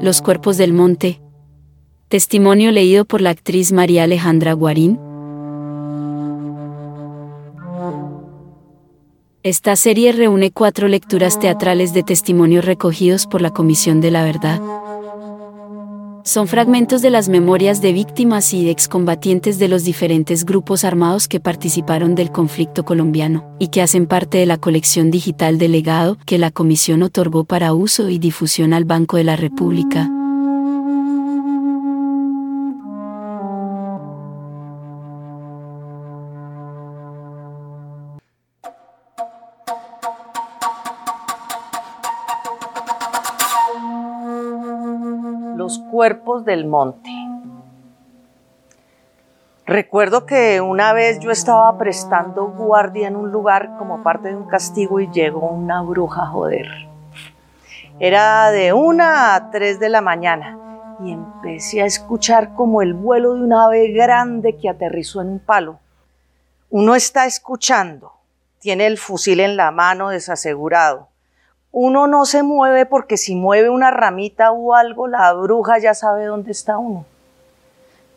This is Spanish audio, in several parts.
Los Cuerpos del Monte. Testimonio leído por la actriz María Alejandra Guarín. Esta serie reúne cuatro lecturas teatrales de testimonios recogidos por la Comisión de la Verdad. Son fragmentos de las memorias de víctimas y excombatientes de los diferentes grupos armados que participaron del conflicto colombiano, y que hacen parte de la colección digital de legado que la Comisión otorgó para uso y difusión al Banco de la República. Cuerpos del monte. Recuerdo que una vez yo estaba prestando guardia en un lugar como parte de un castigo y llegó una bruja a joder. Era de una a tres de la mañana y empecé a escuchar como el vuelo de un ave grande que aterrizó en un palo. Uno está escuchando, tiene el fusil en la mano desasegurado uno no se mueve porque si mueve una ramita o algo, la bruja ya sabe dónde está uno.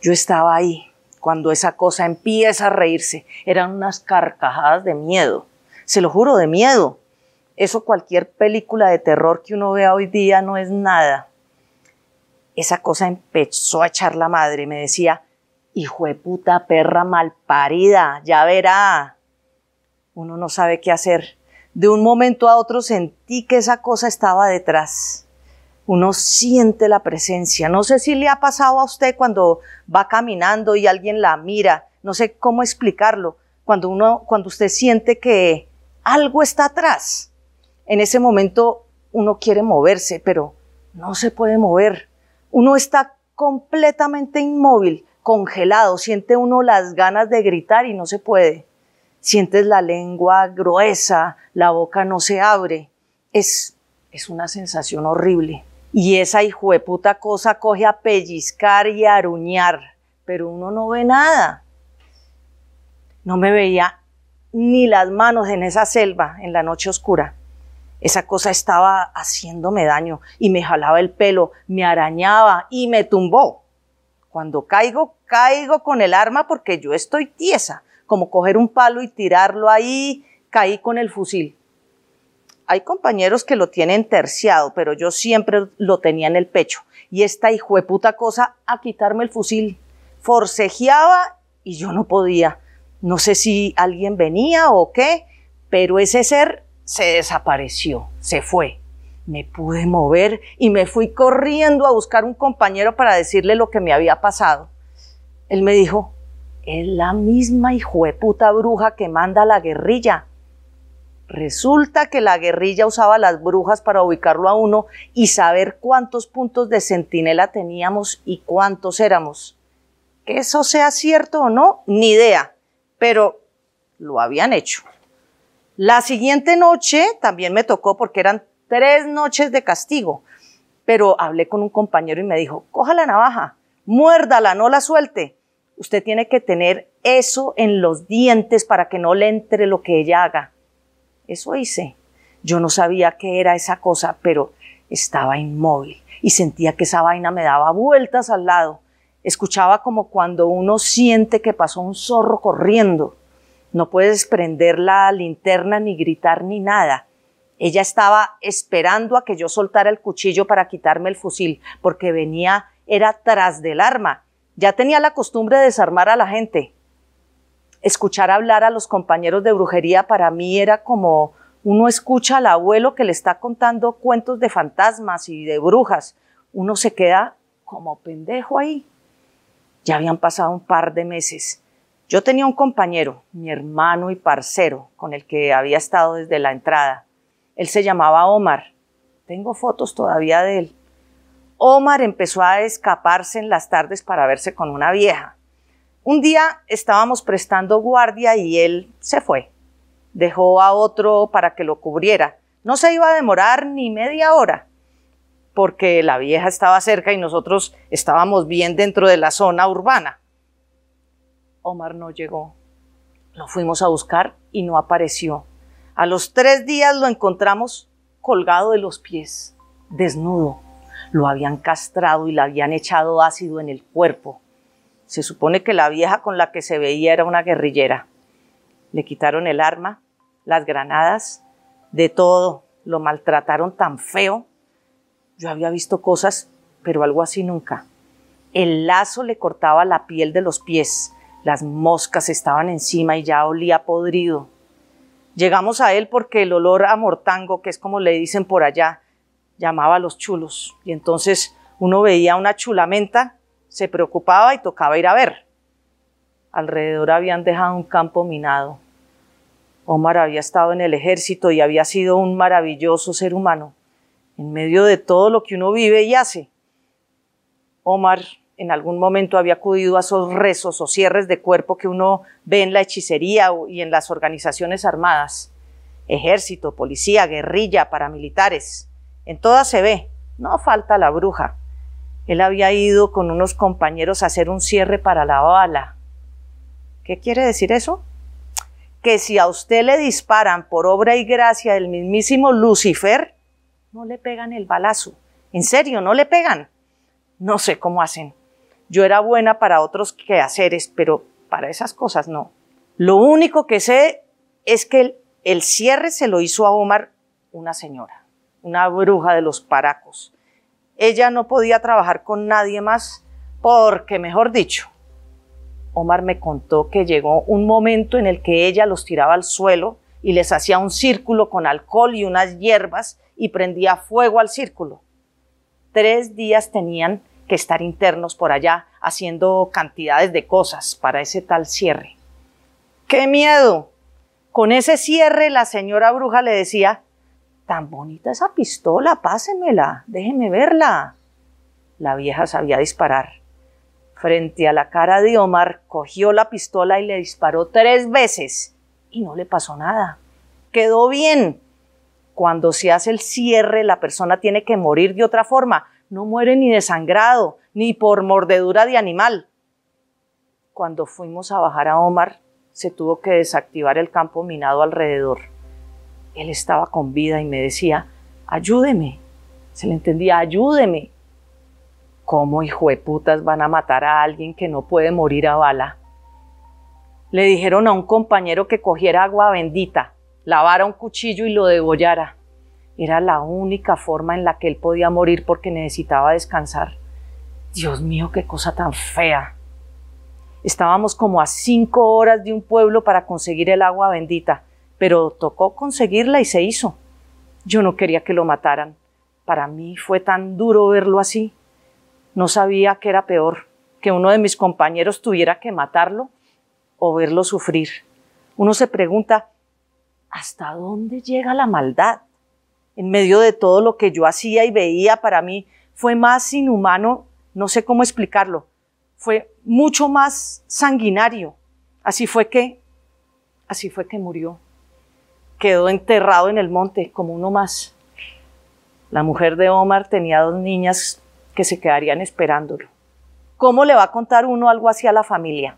Yo estaba ahí cuando esa cosa empieza a reírse. Eran unas carcajadas de miedo. Se lo juro, de miedo. Eso cualquier película de terror que uno vea hoy día no es nada. Esa cosa empezó a echar la madre. Me decía, hijo de puta perra malparida, ya verá. Uno no sabe qué hacer de un momento a otro sentí que esa cosa estaba detrás. Uno siente la presencia. No sé si le ha pasado a usted cuando va caminando y alguien la mira. No sé cómo explicarlo. Cuando uno, cuando usted siente que algo está atrás. En ese momento uno quiere moverse, pero no se puede mover. Uno está completamente inmóvil, congelado. Siente uno las ganas de gritar y no se puede sientes la lengua gruesa, la boca no se abre. Es, es una sensación horrible. Y esa puta cosa coge a pellizcar y a aruñar, pero uno no ve nada. No me veía ni las manos en esa selva en la noche oscura. Esa cosa estaba haciéndome daño y me jalaba el pelo, me arañaba y me tumbó. Cuando caigo, caigo con el arma porque yo estoy tiesa como coger un palo y tirarlo ahí, caí con el fusil. Hay compañeros que lo tienen terciado, pero yo siempre lo tenía en el pecho. Y esta hijueputa cosa a quitarme el fusil. Forcejeaba y yo no podía. No sé si alguien venía o qué, pero ese ser se desapareció, se fue. Me pude mover y me fui corriendo a buscar un compañero para decirle lo que me había pasado. Él me dijo, es la misma hijueputa bruja que manda la guerrilla. Resulta que la guerrilla usaba las brujas para ubicarlo a uno y saber cuántos puntos de centinela teníamos y cuántos éramos. Que eso sea cierto o no, ni idea, pero lo habían hecho. La siguiente noche también me tocó porque eran tres noches de castigo, pero hablé con un compañero y me dijo, coja la navaja, muérdala, no la suelte usted tiene que tener eso en los dientes para que no le entre lo que ella haga. Eso hice. Yo no sabía qué era esa cosa, pero estaba inmóvil y sentía que esa vaina me daba vueltas al lado. Escuchaba como cuando uno siente que pasó un zorro corriendo. No puedes prender la linterna ni gritar ni nada. Ella estaba esperando a que yo soltara el cuchillo para quitarme el fusil, porque venía, era tras del arma ya tenía la costumbre de desarmar a la gente. Escuchar hablar a los compañeros de brujería para mí era como uno escucha al abuelo que le está contando cuentos de fantasmas y de brujas. Uno se queda como pendejo ahí. Ya habían pasado un par de meses. Yo tenía un compañero, mi hermano y parcero, con el que había estado desde la entrada. Él se llamaba Omar. Tengo fotos todavía de él. Omar empezó a escaparse en las tardes para verse con una vieja. Un día estábamos prestando guardia y él se fue. Dejó a otro para que lo cubriera. No se iba a demorar ni media hora, porque la vieja estaba cerca y nosotros estábamos bien dentro de la zona urbana. Omar no llegó. Lo fuimos a buscar y no apareció. A los tres días lo encontramos colgado de los pies, desnudo lo habían castrado y le habían echado ácido en el cuerpo. Se supone que la vieja con la que se veía era una guerrillera. Le quitaron el arma, las granadas, de todo. Lo maltrataron tan feo. Yo había visto cosas, pero algo así nunca. El lazo le cortaba la piel de los pies. Las moscas estaban encima y ya olía podrido. Llegamos a él porque el olor a mortango, que es como le dicen por allá, llamaba a los chulos. Y entonces uno veía una chulamenta, se preocupaba y tocaba ir a ver. Alrededor habían dejado un campo minado. Omar había estado en el ejército y había sido un maravilloso ser humano, en medio de todo lo que uno vive y hace. Omar en algún momento había acudido a esos rezos o cierres de cuerpo que uno ve en la hechicería y en las organizaciones armadas. Ejército, policía, guerrilla, paramilitares. En todas se ve. No falta la bruja. Él había ido con unos compañeros a hacer un cierre para la bala. ¿Qué quiere decir eso? Que si a usted le disparan por obra y gracia del mismísimo Lucifer, no le pegan el balazo. En serio, no le pegan. No sé cómo hacen. Yo era buena para otros quehaceres, pero para esas cosas no. Lo único que sé es que el, cierre se lo hizo a Omar una señora, una bruja de los paracos. Ella no podía trabajar con nadie más porque, mejor dicho, Omar me contó que llegó un momento en el que ella los tiraba al suelo y les hacía un círculo con alcohol y unas hierbas y prendía fuego al círculo. Tres días tenían que estar internos por allá haciendo cantidades de cosas para ese tal cierre. ¡Qué miedo! Con ese cierre la señora bruja le decía, tan bonita esa pistola, pásenmela, déjeme verla. La vieja sabía disparar. Frente a la cara de Omar, cogió la pistola y le disparó tres veces y no le pasó nada. Quedó bien. Cuando se hace el cierre, la persona tiene que morir de otra forma, no muere ni desangrado, ni por mordedura de animal. Cuando fuimos a bajar a Omar, se tuvo que desactivar el campo minado alrededor. Él estaba con vida y me decía, ayúdeme. Se le entendía, ayúdeme. ¿Cómo hijo de putas van a matar a alguien que no puede morir a bala? Le dijeron a un compañero que cogiera agua bendita, lavara un cuchillo y lo degollara. Era la única forma en la que él podía morir porque necesitaba descansar. Dios mío, qué cosa tan fea. Estábamos como a cinco horas de un pueblo para conseguir el agua bendita, pero tocó conseguirla y se hizo. Yo no quería que lo mataran. Para mí fue tan duro verlo así. No sabía qué era peor, que uno de mis compañeros tuviera que matarlo o verlo sufrir. Uno se pregunta, ¿hasta dónde llega la maldad? en medio de todo lo que yo hacía y veía, para mí fue más inhumano, no sé cómo explicarlo, fue mucho más sanguinario. Así fue que, así fue que murió. Quedó enterrado en el monte como uno más. La mujer de Omar tenía dos niñas que se quedarían esperándolo. ¿Cómo le va a contar uno algo así a la familia?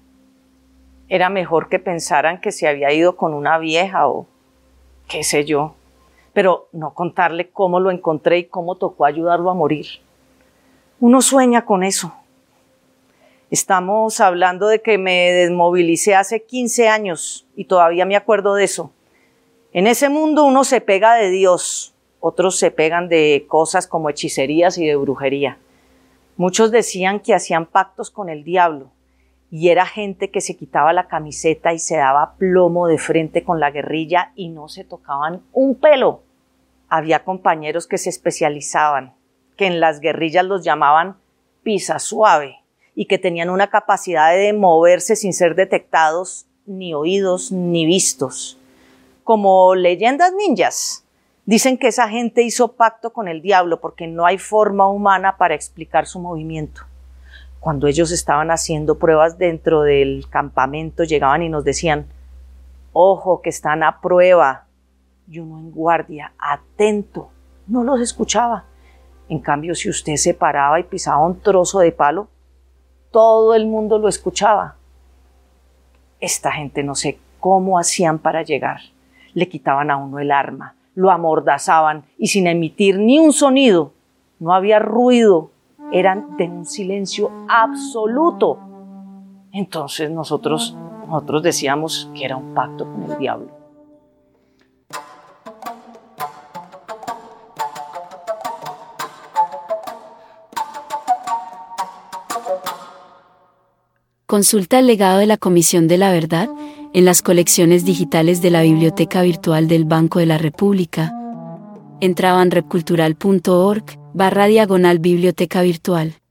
Era mejor que pensaran que se había ido con una vieja o qué sé yo pero no contarle cómo lo encontré y cómo tocó ayudarlo a morir. Uno sueña con eso. Estamos hablando de que me desmovilicé hace 15 años y todavía me acuerdo de eso. En ese mundo uno se pega de Dios, otros se pegan de cosas como hechicerías y de brujería. Muchos decían que hacían pactos con el diablo y era gente que se quitaba la camiseta y se daba plomo de frente con la guerrilla y no se tocaban un pelo. Había compañeros que se especializaban, que en las guerrillas los llamaban pisa suave y que tenían una capacidad de moverse sin ser detectados, ni oídos, ni vistos. Como leyendas ninjas. Dicen que esa gente hizo pacto con el diablo porque no hay forma humana para explicar su movimiento cuando ellos estaban haciendo pruebas dentro del campamento, llegaban y nos decían, ojo, que están a prueba. Y uno en guardia, atento, no los escuchaba. En cambio, si usted se paraba y pisaba un trozo de palo, todo el mundo lo escuchaba. Esta gente no sé cómo hacían para llegar. Le quitaban a uno el arma, lo amordazaban y sin emitir ni un sonido no había ruido, eran de un silencio absoluto. Entonces nosotros, nosotros decíamos que era un pacto con el diablo. Consulta el legado de la Comisión de la Verdad en las colecciones digitales de la Biblioteca Virtual del Banco de la República. Entra a repcultural.org barra diagonal biblioteca virtual.